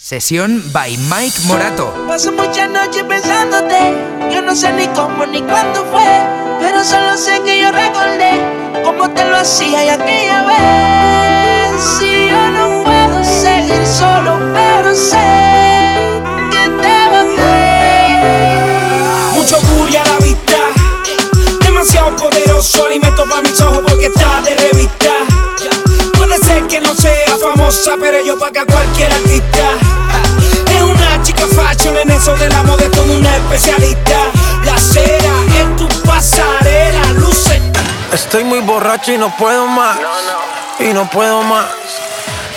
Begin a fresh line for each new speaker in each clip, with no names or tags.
Sesión by Mike Morato.
Paso muchas noches pensándote. Yo no sé ni cómo ni cuándo fue. Pero solo sé que yo recordé cómo te lo hacía y aquella vez. Si yo no puedo seguir solo, pero sé que te volver.
Mucho furia a la vista. Demasiado poderoso. Alimento para mis ojos porque está de revista. Que no sea famosa, pero yo paga cualquier artista. Es una chica fashion en eso de la moda, es como una especialista. La cera en tu pasarela, luce.
Estoy muy borracho y no puedo más. Y no puedo más.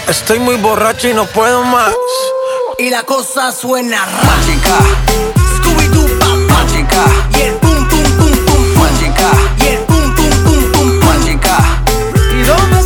Estoy muy borracho y no puedo más.
Y la cosa suena
Mágica,
Scooby-Doo,
mágica,
Y el pum, pum, pum, pum, pum.
mágica,
Y el pum, pum, pum, pum, pum.
mágica,
¿Y dónde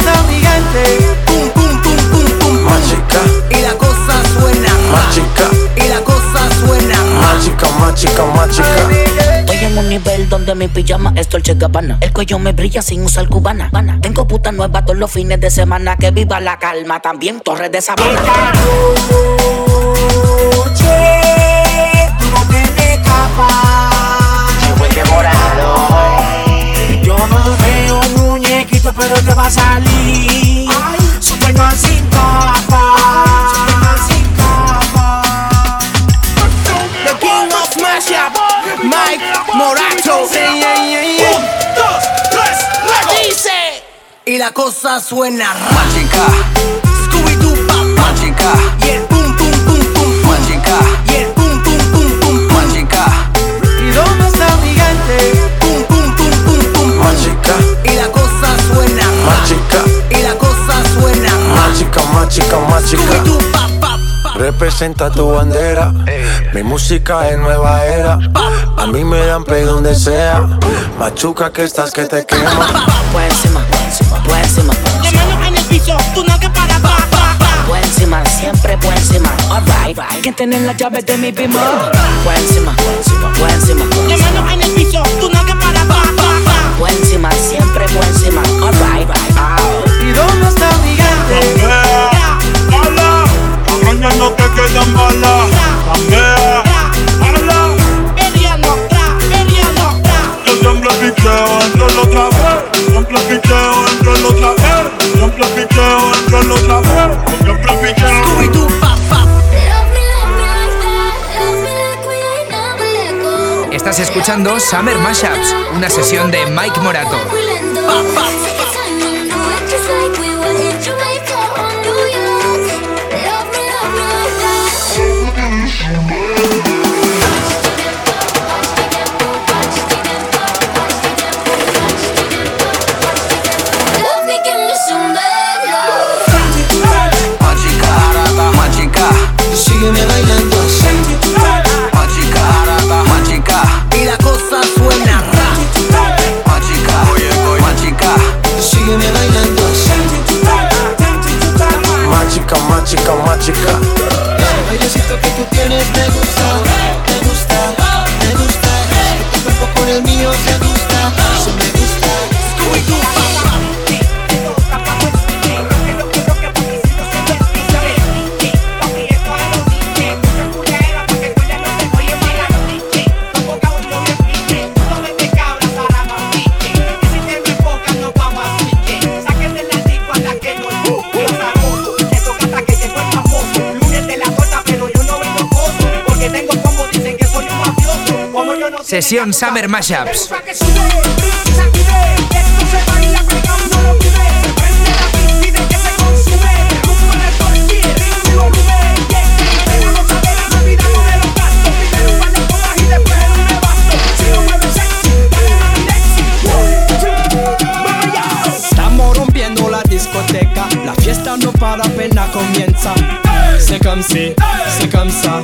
Pum, pum, pum, pum, pum, pum.
mágica,
Y la cosa suena.
Mágica,
Y la cosa suena.
Mágica, mágica, mágica.
Estoy en un nivel donde mi pijama es Dolce Gabbana. El cuello me brilla sin usar cubana. Bana. Tengo puta nueva todos los fines de semana. Que viva la calma, también Torres de Sabana
pero te va a salir. Superman sin capa. Superman sin capa.
The King of Mashup Mike Morato
Un, dos, tres, luego.
Dice Y la cosa suena
Mágica,
Scooby-Doo,
mágica,
Y suena
mágica, mágica, mágica.
Scooby-Doo, pa, pa, pa.
Representa tu bandera, mi música es nueva era. A mí me dan play donde sea, machuca que estás que te quema.
Por encima, por encima, por encima
La mano en el piso, tú no que para, pa, pa, pa.
Por encima, siempre por encima Alright, que tiene las llaves de mi bimbo Por encima, por encima, por encima
La mano en el piso, tú no que para, pa, pa, pa.
Por encima, siempre por encima Alright,
¿Y dónde está mi gente?
Mala, las no te quedan malas. Cambia, mala.
Periano, tra, periano, tra.
Yo siempre picheo, entro en otra vez. Siempre picheo, entro en otra vez. Siempre picheo, entro en otra vez. Siempre picheo.
Scooby-Doo, pa, pa.
Love me, love me like that. Love me like we ain't never let go.
Estás escuchando Summer Mashups, una sesión de Mike Morato.
We let
Bailando
mágica,
Sesión Summer Mashups.
La fiesta no para apenas comienza. C'est comme si, c'est comme ça,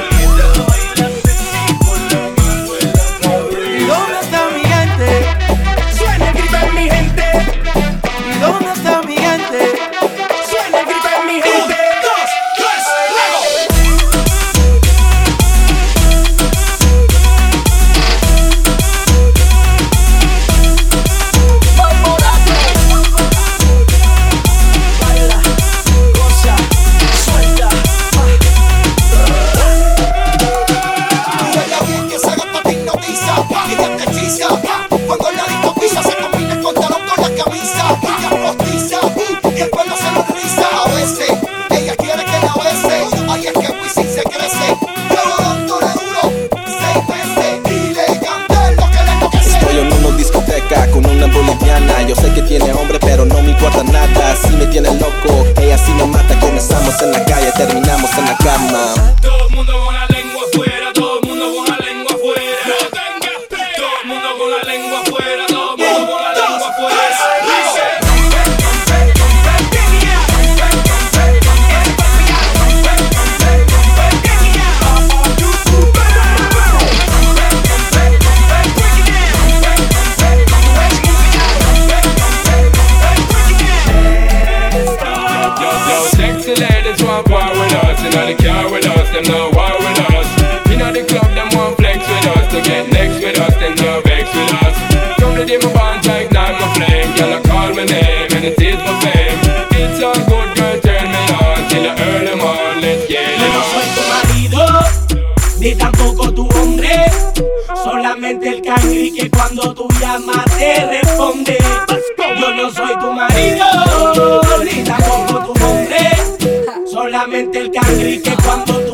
solamente el cangri que cuando tú llamas te responde. Yo no soy tu marido, ni tampoco tu hombre. Solamente el cangri que cuando tú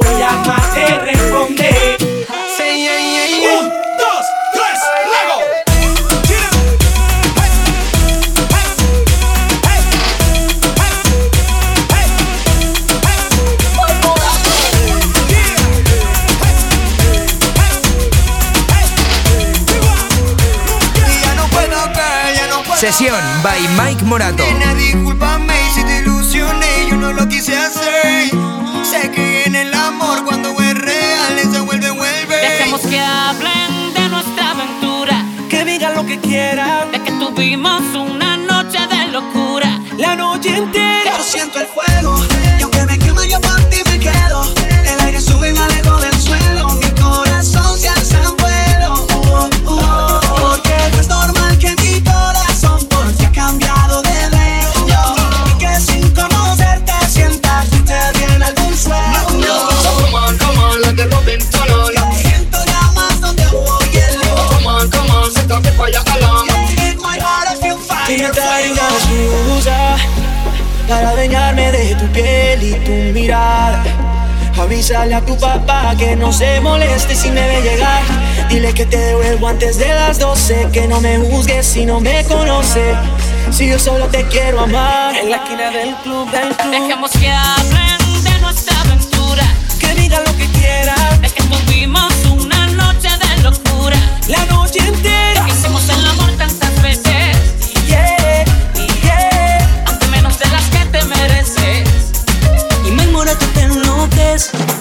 Avísale a tu papá que no se moleste si me ve llegar. Dile que te devuelvo antes de las 12. Que no me juzgues si no me conoce. Si yo solo te quiero amar. En la esquina del club, del club.
Dejemos que hablen de nuestra aventura.
Que diga lo que quieran.
Es que tuvimos una noche de locura.
La noche entera.
this.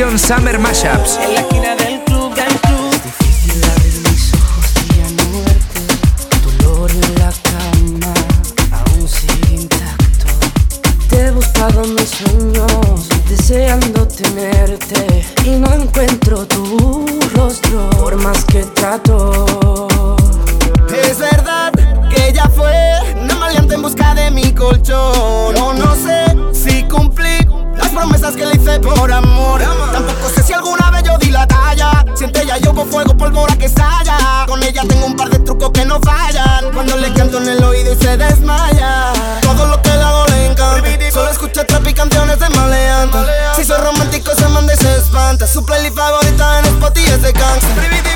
Summer Mashups.
En la esquina del club, del club.
Difícil abrir mis ojos y ya no verte. Tu olor en la cama aún sigue intacto. Te he buscado en mis sueños, deseando tenerte. Y no encuentro tu rostro, por más que trato.
Es verdad que ella fue una maleante en busca de mi colchón. No, no sé promesas que le hice por amor. Tampoco sé si alguna vez yo di la talla. Siente ella yo con fuego, pólvora que estalla. Con ella tengo un par de trucos que no fallan. Cuando le canto en el oído y se desmaya. Todo lo que le hago le encanta. Solo escucha trap y canciones de maleante. Si soy romántico se manda y se espanta. Su playlist favorita en Spotify es de gangsta.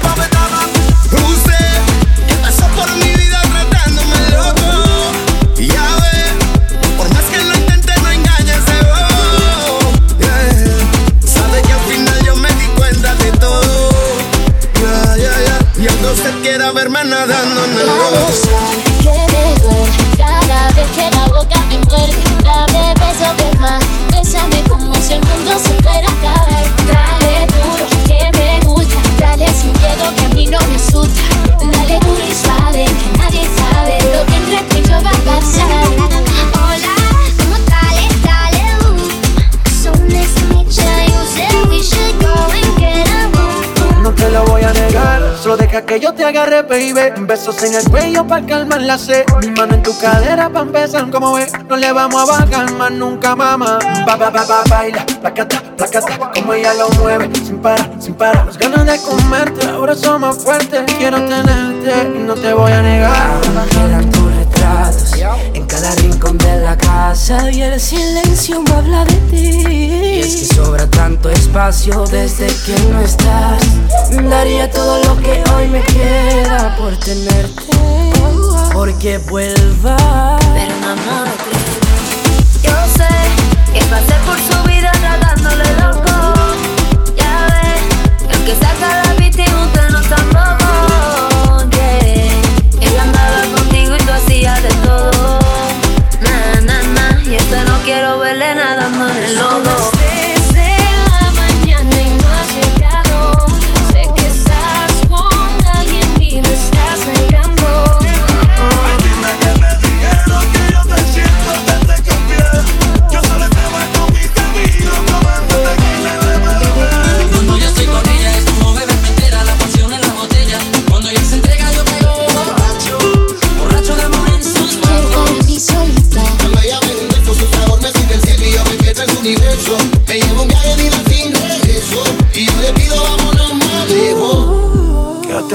Solo deja que yo te agarre, baby. Besos en el cuello pa' calmar la sed. Mi mano en tu cadera pa' empezar, como ves. No le vamos a bajar más nunca, mamá. Ba, ba, ba, ba, baila, placata, placata. Como ella lo mueve, sin parar, sin parar. Las ganas de comerte, ahora son más fuertes. Quiero tenerte y no te voy a negar.
Quedan tus retratos en cada rincón de la casa y el silencio me habla de ti. Tanto espacio desde que no estás. Daría todo lo que hoy me queda por tenerte, porque vuelva.
Pero no. Yo sé que pasé por su vida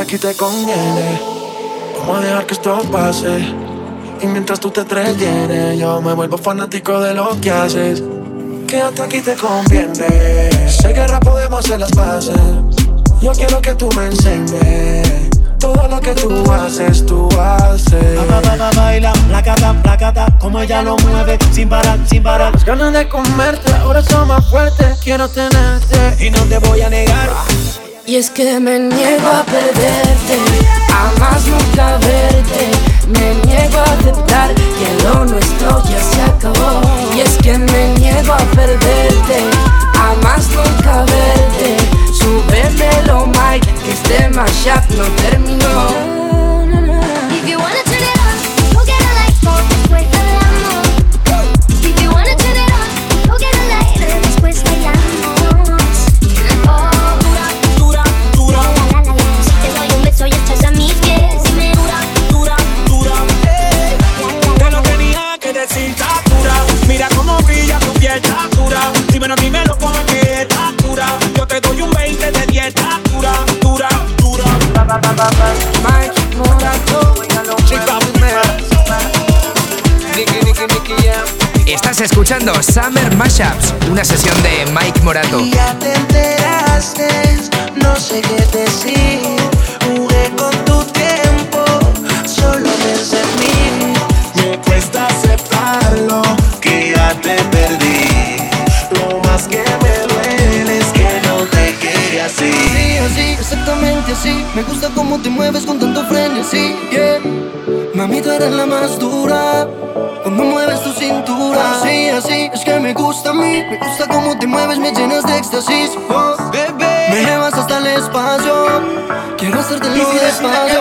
aquí te conviene. Vamos a dejar que esto pase. Y mientras tú te entretienes, yo me vuelvo fanático de lo que haces. Quédate aquí te conviene. Sé guerra podemos hacer las bases. Yo quiero que tú me enseñes. Todo lo que tú haces, tú haces.
Ba, ba, ba, baila, placata, placata, como ella lo mueve, sin parar, sin parar.
Las ganas de comerte ahora son más fuertes. Quiero tenerte
y no te voy a negar.
Y es que me niego a perderte, a más nunca verte. Me niego a aceptar que lo nuestro ya se acabó. Y es que me niego a perderte, a más nunca verte. Súbemelo, Mike, que este mashup no terminó.
Estás escuchando Summer Mashups, una sesión de Mike Morato.
Ya te enteraste, no sé qué decir. Jugué con tu tiempo, solo pensé en mí.
Me cuesta aceptarlo, que ya te perdí. Lo más que me duele es que no te quería así.
Sí, así, exactamente así. Me gusta cómo te mueves
con tanto frenesí, yeah. Mami, tú eres la más dura. Cuando mueves tu cintura, así, así, es que me gusta a mí. Me gusta cómo te mueves, me llenas de éxtasis. Oh, bebé. Me llevas hasta el espacio. Quiero hacerte lo despacio.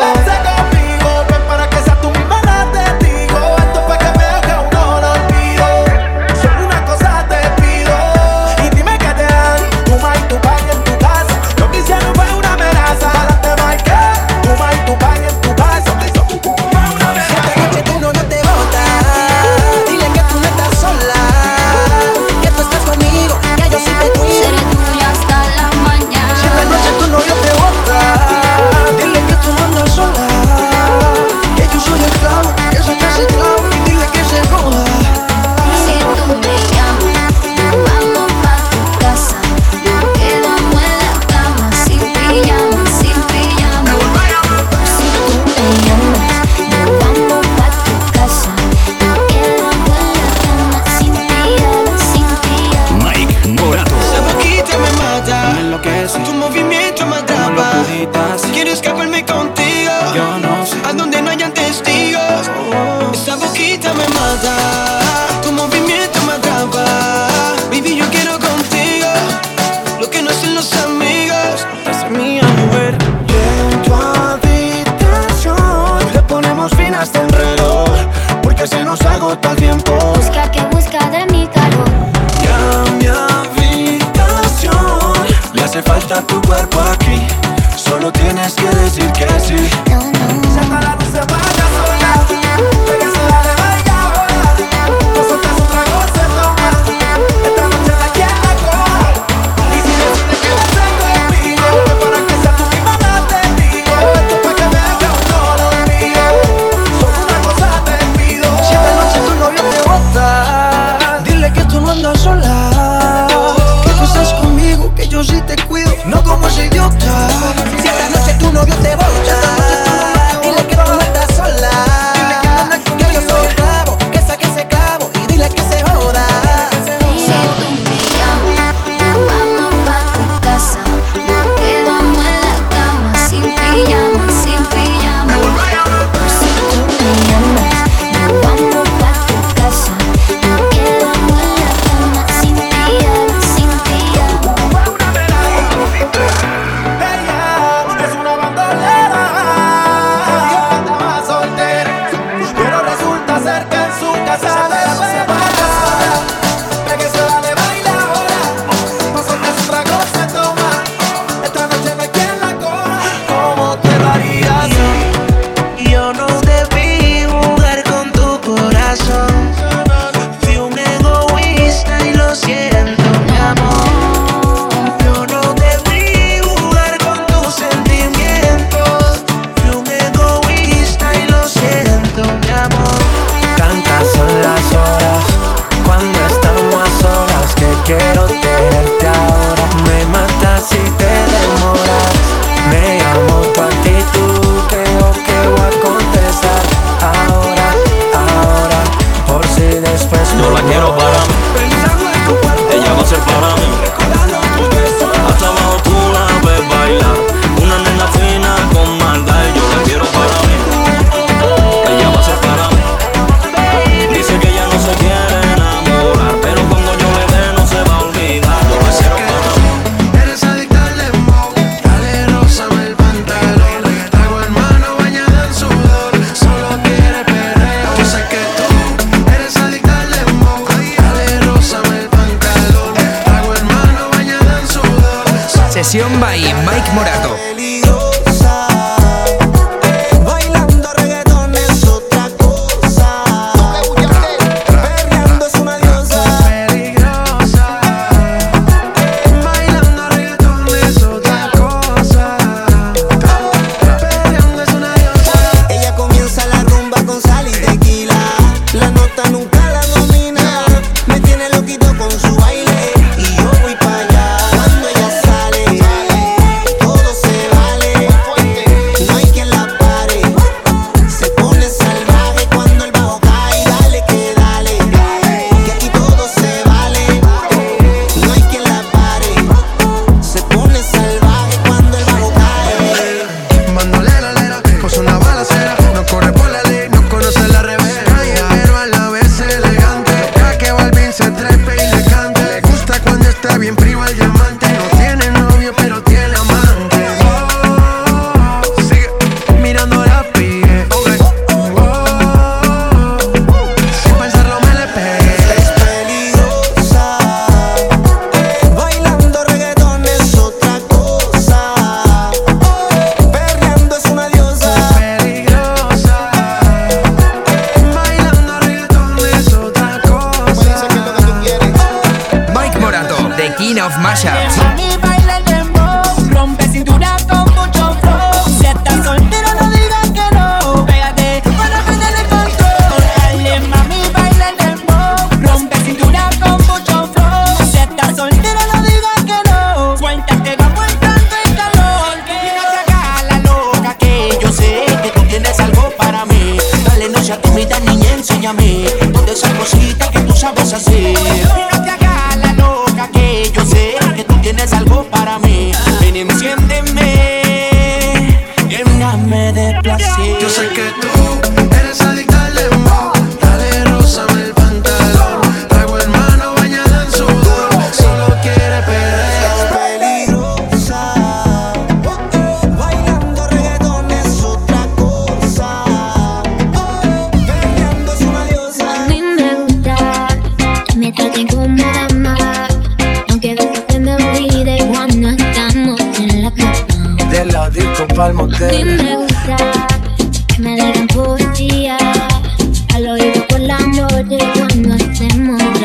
motel.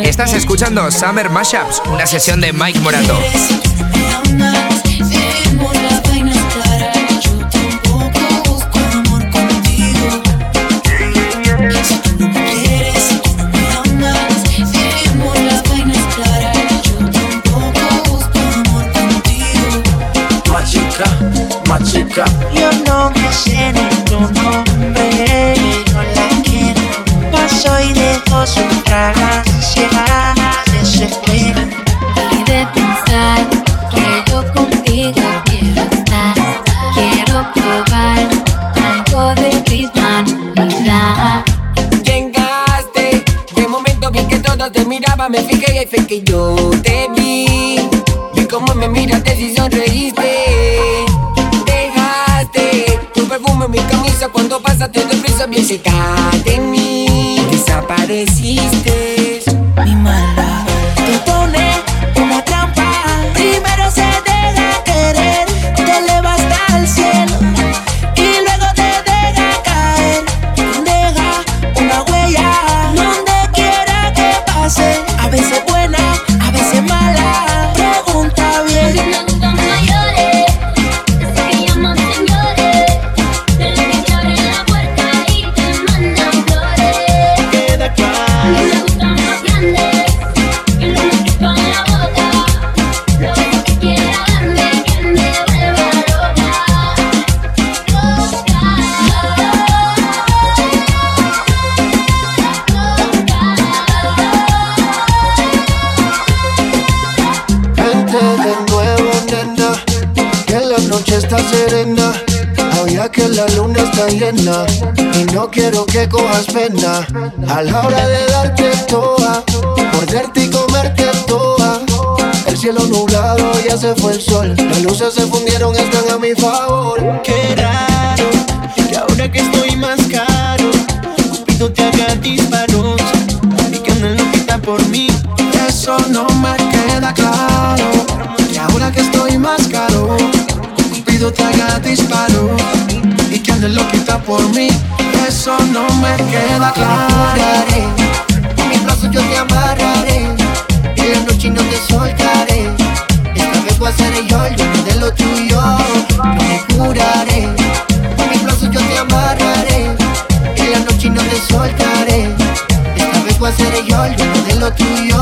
Estás escuchando Summer Mashups, una sesión de Mike Morato.
yo
te vi. Y como me miraste y sonreíste. Dejaste tu perfume en mi camisa Cuando pasaste de
prisa
me
en mí. Desapareciste. quiero que cojas pena a la hora de darte toa, morderte y comerte toa. El cielo nublado ya se fue el sol, las luces se fundieron están a mi favor.
Qué raro que ahora que estoy más caro, Cupido te haga disparos y que no lo quita por mí.
Eso no me queda claro que ahora que estoy más caro, Cupido te haga disparos y que no lo quita por mí eso no me queda claro.
Con mis brazos yo te amarraré. En la noche no te soltaré. Esta vez voy a ser yo el dueño de lo tuyo. No me curaré. Con mis brazos yo te amarraré. En la noche no te soltaré. Esta vez voy a ser yo el dueño de lo tuyo.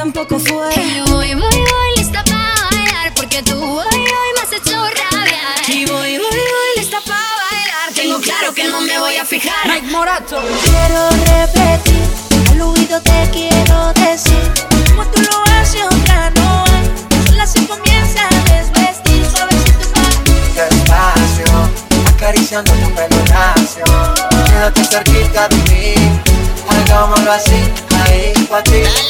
Tampoco fue.
Y voy, voy, voy, lista para bailar. Porque tú hoy, hoy me has hecho rabiar.
Y voy, voy, voy,
lista para bailar. Tengo claro que no me voy a fijar.
Mike Morato.
Quiero repetir, al oído te quiero decir. Como tú lo haces, otra no hay. Sola se comienza a desvestir. Suavecito va.
Despacio, acariciando tu pelo lacio. Quédate cerquita de mí, hagámoslo así, ahí pa' ti.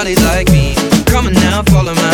somebody like me. Come on now, follow my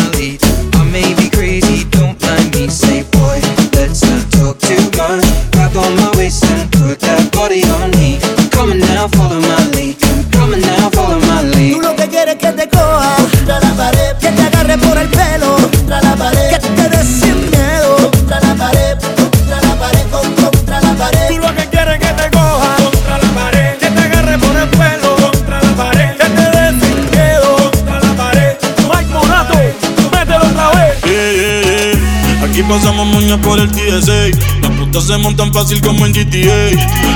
Se montan fácil como en GTA.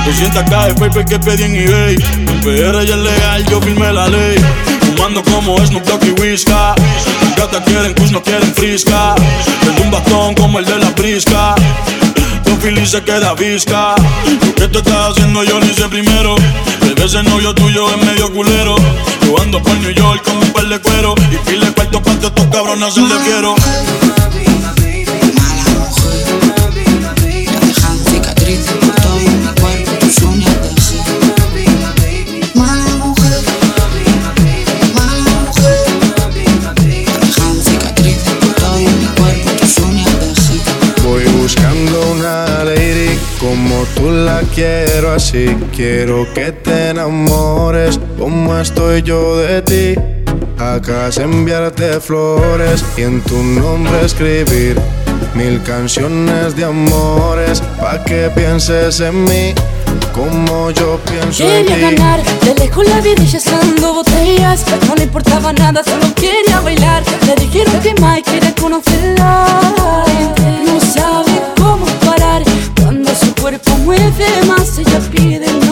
200k de paper que pedí en eBay. En PR ya es legal, yo firmé la ley. Fumando como Snoop Dogg y Whisca. Las gatas quieren kush, no quieren frisca. Tengo un bastón como el de la brisca. Philly se queda visca. Lo que tú estás haciendo yo lo hice primero. Bebé, ese novio tuyo es medio culero. Yo ando por New York con un par de cuero. Y pile cuarto para estos cabrones se le quiero.
Tú la quiero así. Quiero que te enamores como estoy yo de ti. Acá es enviarte flores y en tu nombre escribir mil canciones de amores pa' que pienses en mí como yo pienso en
Quería
ti.
ganar de lejos la vida y echando botellas No le importaba nada, solo quería bailar Le dijeron que Mike quiere conocerla No sabe Cuerpo mueve más Ella pide, no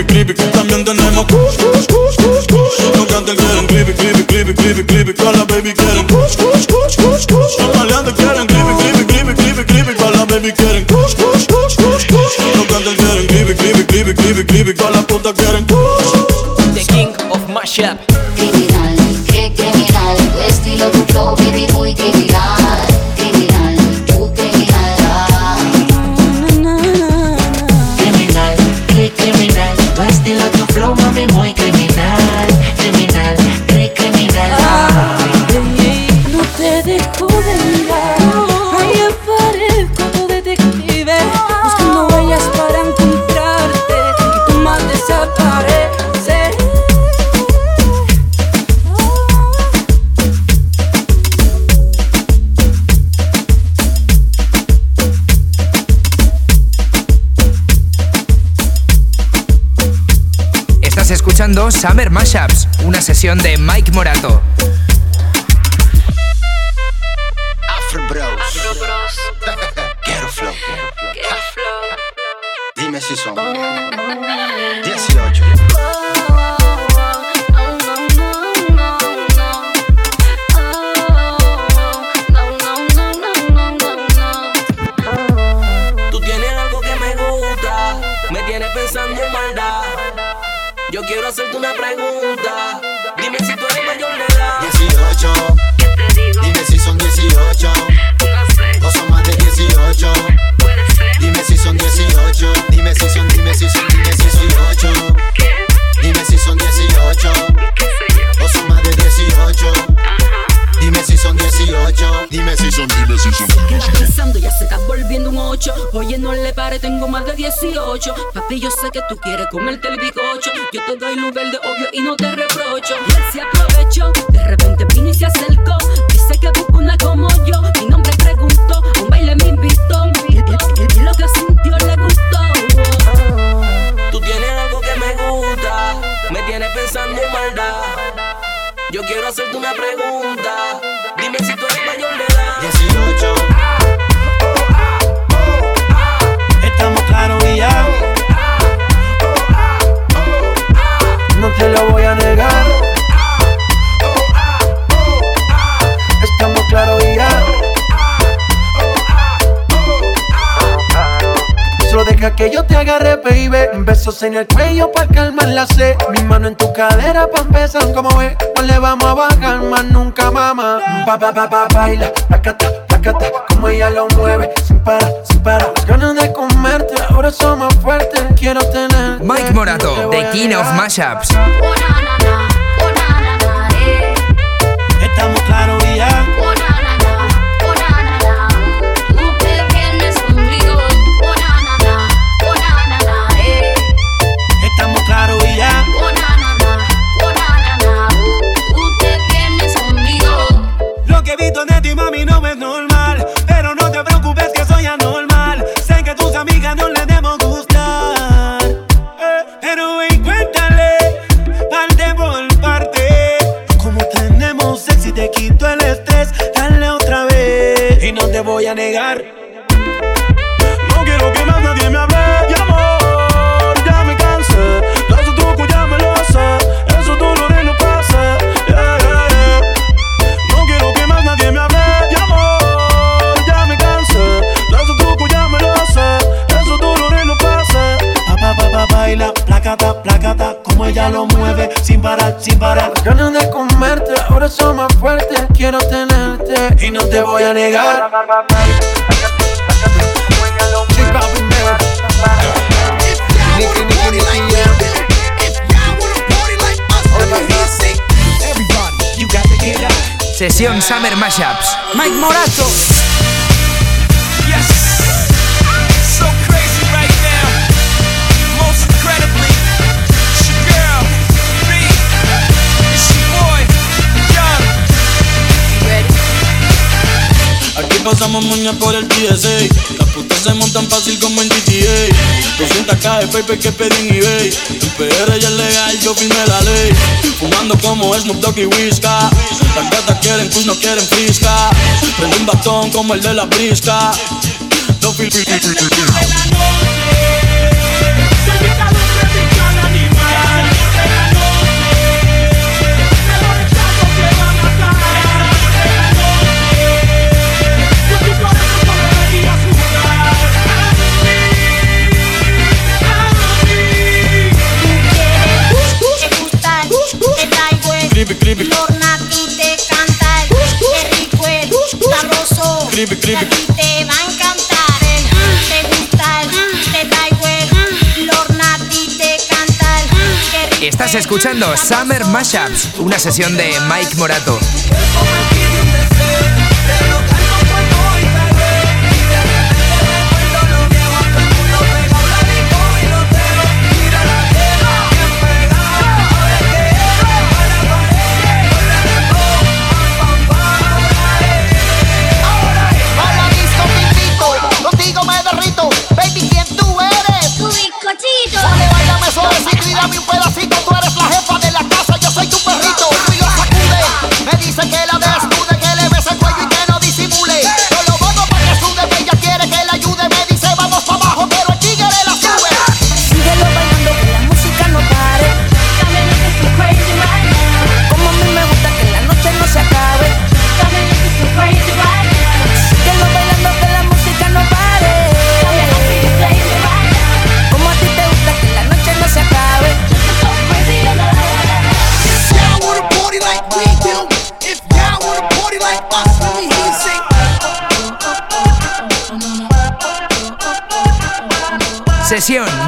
creepy. que También tenemos kush, kush, kush, kush, kush. Los cantantes quieren creepy, creepy, creepy, creepy, creepy. Todas las baby quieren kush, kush, kush, kush, kush. Los maleantes quieren creepy, creepy, creepy, creepy, creepy. Todas las baby quieren kush, kush, kush, kush, kush. Los cantantes quieren creepy, creepy, creepy, creepy, creepy. Todas las putas quieren
Summer Mashups, una sesión de Mike Morato.
18.
Papi, yo sé que tú quieres comerte el bicocho. Yo te doy luz verde, obvio, y no te reprocho. Y él se aprovechó, de repente vino y se acercó. Dice que busca una como yo. Mi nombre preguntó, a un baile me invitó. Y, y- y- y lo que sintió le gustó.
Tú tienes algo que me gusta, me tienes pensando en maldad. Yo quiero hacerte una pregunta. Dime si tú eres mayor de edad.
18.
Lo voy a negar. Estamos claros y ya. Solo deja que yo te agarre, baby. Besos en el cuello para calmar la sed. Mi mano en tu cadera pa' empezar, como ves. No le vamos a bajar más nunca, mamá. Pa, pa, pa, pa, baila. Placata, Como ella lo mueve. Sin parar, sin parar. Las ganas de comerte ahora son más fuertes. Quiero tener.
Mike Morato, The King of Mashups.
Estamos
Sesión Summer Mashups.
Mike Morato.
Aquí pasamos moña por el TSA. Las putas se montan fácil como en GTA. 200k de paper que pedí en eBay. El PR ya es legal, yo firmé la ley. Fumando como Snoop Dogg y Whisca. Las gatas quieren kush, no quieren frisca. Prende un batón como el de la brisca. No fil- fil- fil- fil-
escuchando Summer Mashups, una sesión de Mike Morato.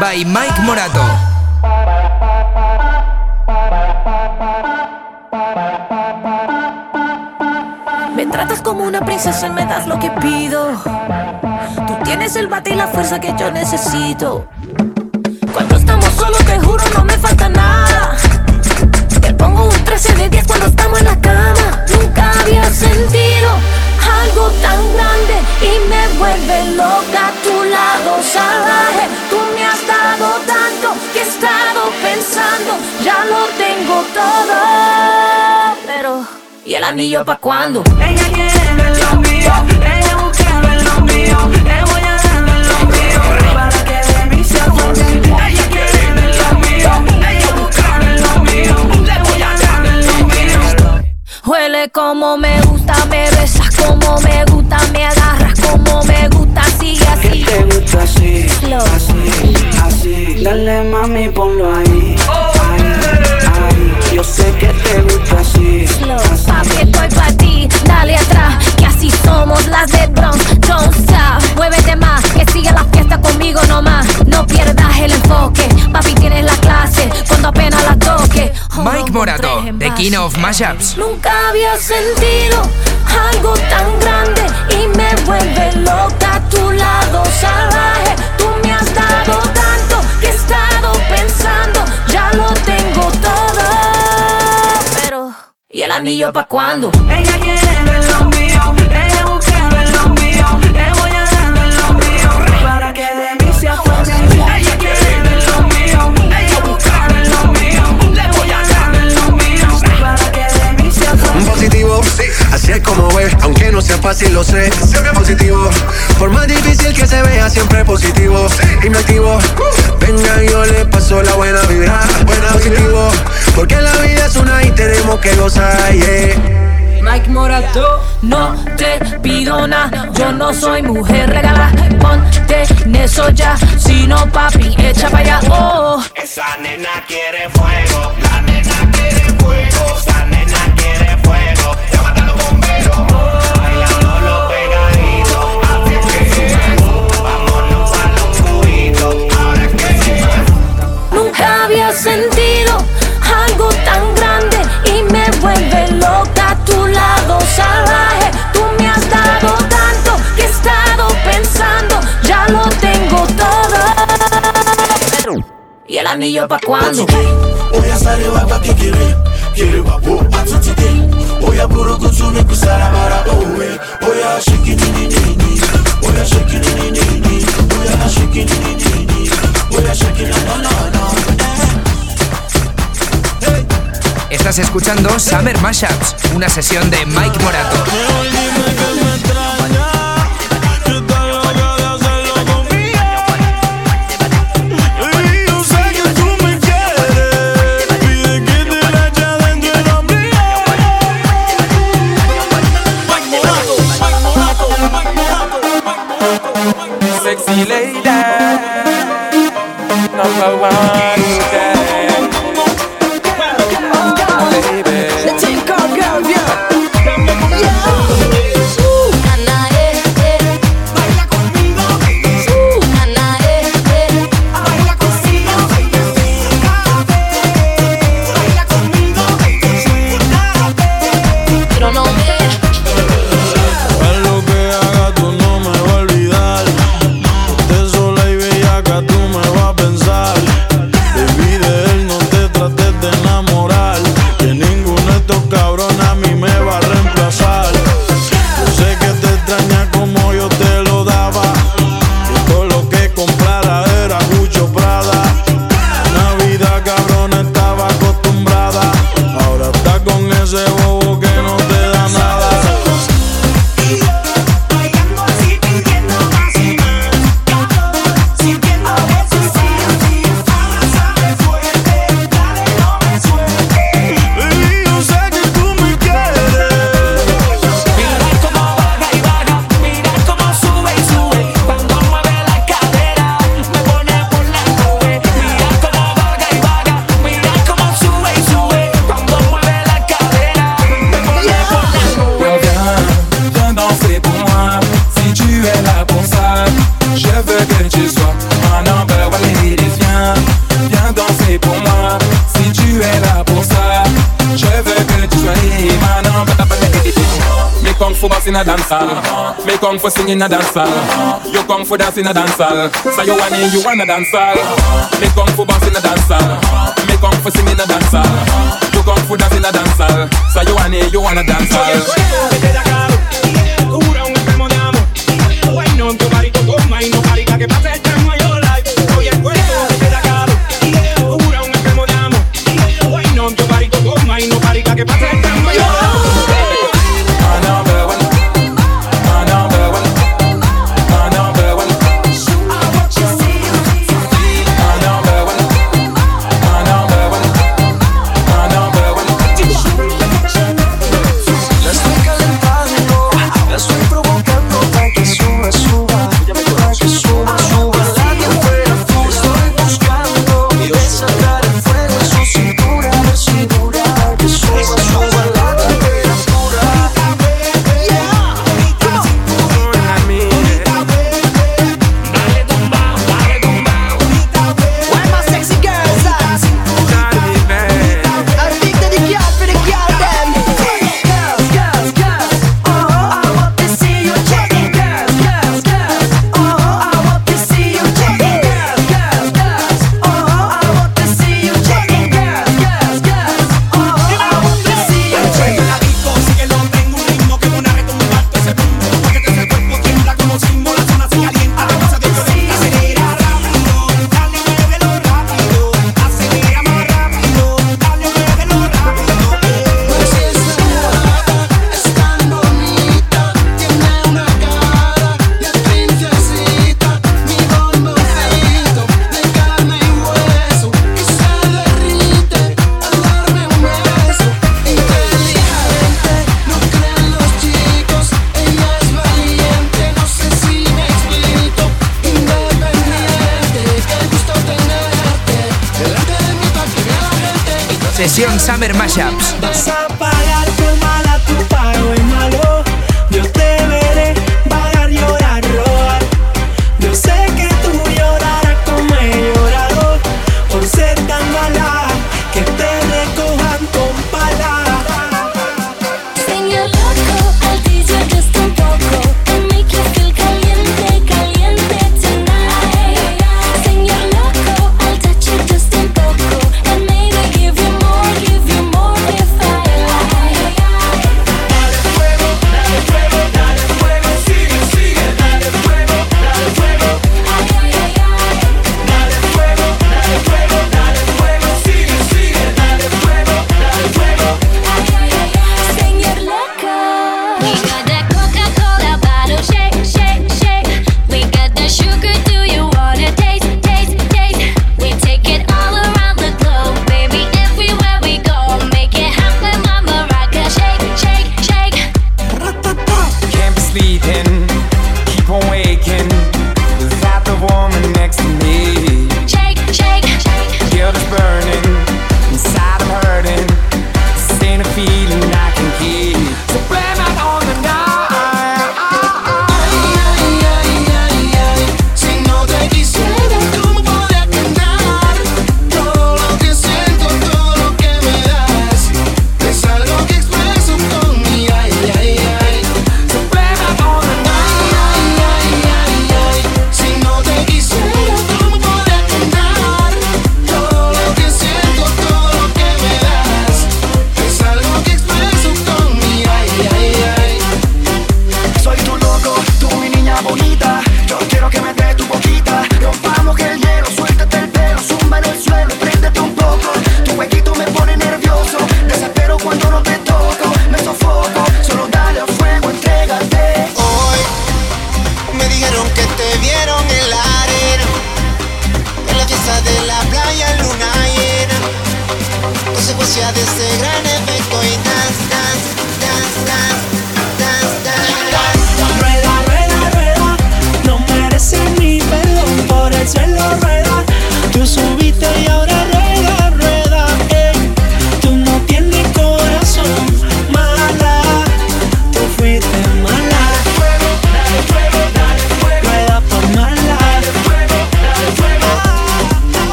By Mike Morato.
Me tratas como una princesa y me das lo que pido. Tú tienes el bate y la fuerza que yo necesito. Cuando estamos solos, te juro, no me falta nada. Te pongo un 13 de 10 cuando estamos en la cama. Nunca había sentido algo tan grande y me vuelve loca a tu lado salvaje. Tú me has dado tanto que he estado pensando, ya lo tengo todo. Pero, ¿y el anillo pa' cuándo? Ella quiere lo mío, ella busca lo mío, le voy a dar lo mío para que de mí se. Ella quiere lo mío, ella busca lo mío, le voy a dar lo mío. Huele como me gusta, me como me gusta, me agarras como me gusta, sigue así.
te gusta así, así, así. Dale mami, ponlo ahí, ahí, ahí. Yo sé que te gusta así,
Slow. Papi, estoy pa' ti, dale atrás, que así somos las de Bronx. Don't stop, muévete más, que sigue la fiesta conmigo nomás. No pierdas el enfoque, papi, tienes la clase cuando apenas la toque.
Mike Morato, The King of Mashups.
Nunca había sentido algo tan grande y me vuelve loca a tu lado salvaje. Tú me has dado tanto que he estado pensando, ya lo tengo todo. Pero, ¿y el anillo pa' cuándo? Ella quiere
fácil lo sé. Siempre positivo, por más difícil que se vea, siempre positivo. Y me activo, venga yo le paso la buena vibra. Buena positivo, porque la vida es una y tenemos que gozar, yeah.
Mike Morato, no te pido nada, yo no soy mujer regala, ponte en eso ya, si no papi, echa pa' allá, oh.
Esa nena quiere fuego, la
anillo pa' cuándo?
Oya sare waka kekere Kere wapo atutide Oya burukutu ni kusara mara owe Oya shake it ni ni ni Oya shake it ni ni ni Oya shake it ni ni ni Oya shake it no no no
Estás escuchando Summer Mashups, una sesión de Mike Morato.
for bossing a dance hall. Uh-huh. Me come for singing a dance hall. Uh-huh. You come for dancing a dance hall. So you wanna, you wanna dance hall. Uh-huh. Me come for bossing a dance hall. Uh-huh. Me come for singing a dance hall. Uh-huh. You come for dancing a dance hall. So you wanna, you wanna dance hall.
Vete de acá, jura un extremo de amor.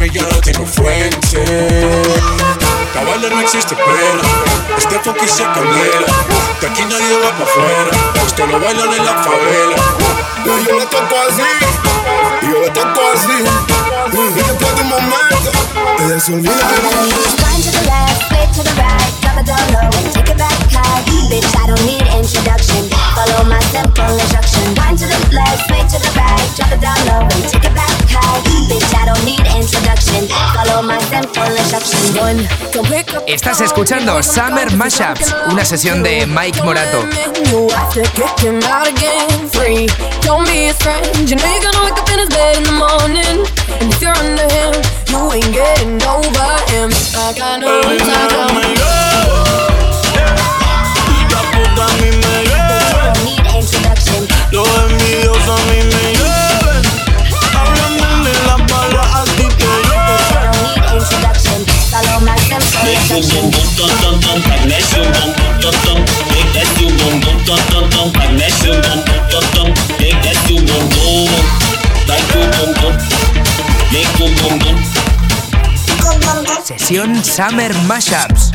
Apagarme, yo no tengo fuente. Pa' bailar no existe pena. Este funky se candela. De aquí nadie va pa' afuera. Esto lo bailan en la favela.
Y yo le toco así, yo le toco así. Y después de un momento, ella se olvida de mí.
One to the left, split to the right, drop it down low and take it back high. Bitch, I don't need introduction. Follow my simple instruction. One to the left, split to the right, drop it down low and take it back high. Bitch, I don't need introduction. Follow my simple instruction. One, don't pick up.
Estás escuchando Summer Mashups, una sesión de Mike Morato.
You have to kick him out again. Free, don't be his friend. You know you're gonna wake up in his bed in the morning. And if you're under him, you ain't getting over him. Like I know, like I know.
La los envidiosos a mí me llueven. Háblame de las balas, a ti te llueven.
Follow my simple instruction.
Sesión Summer Mashups.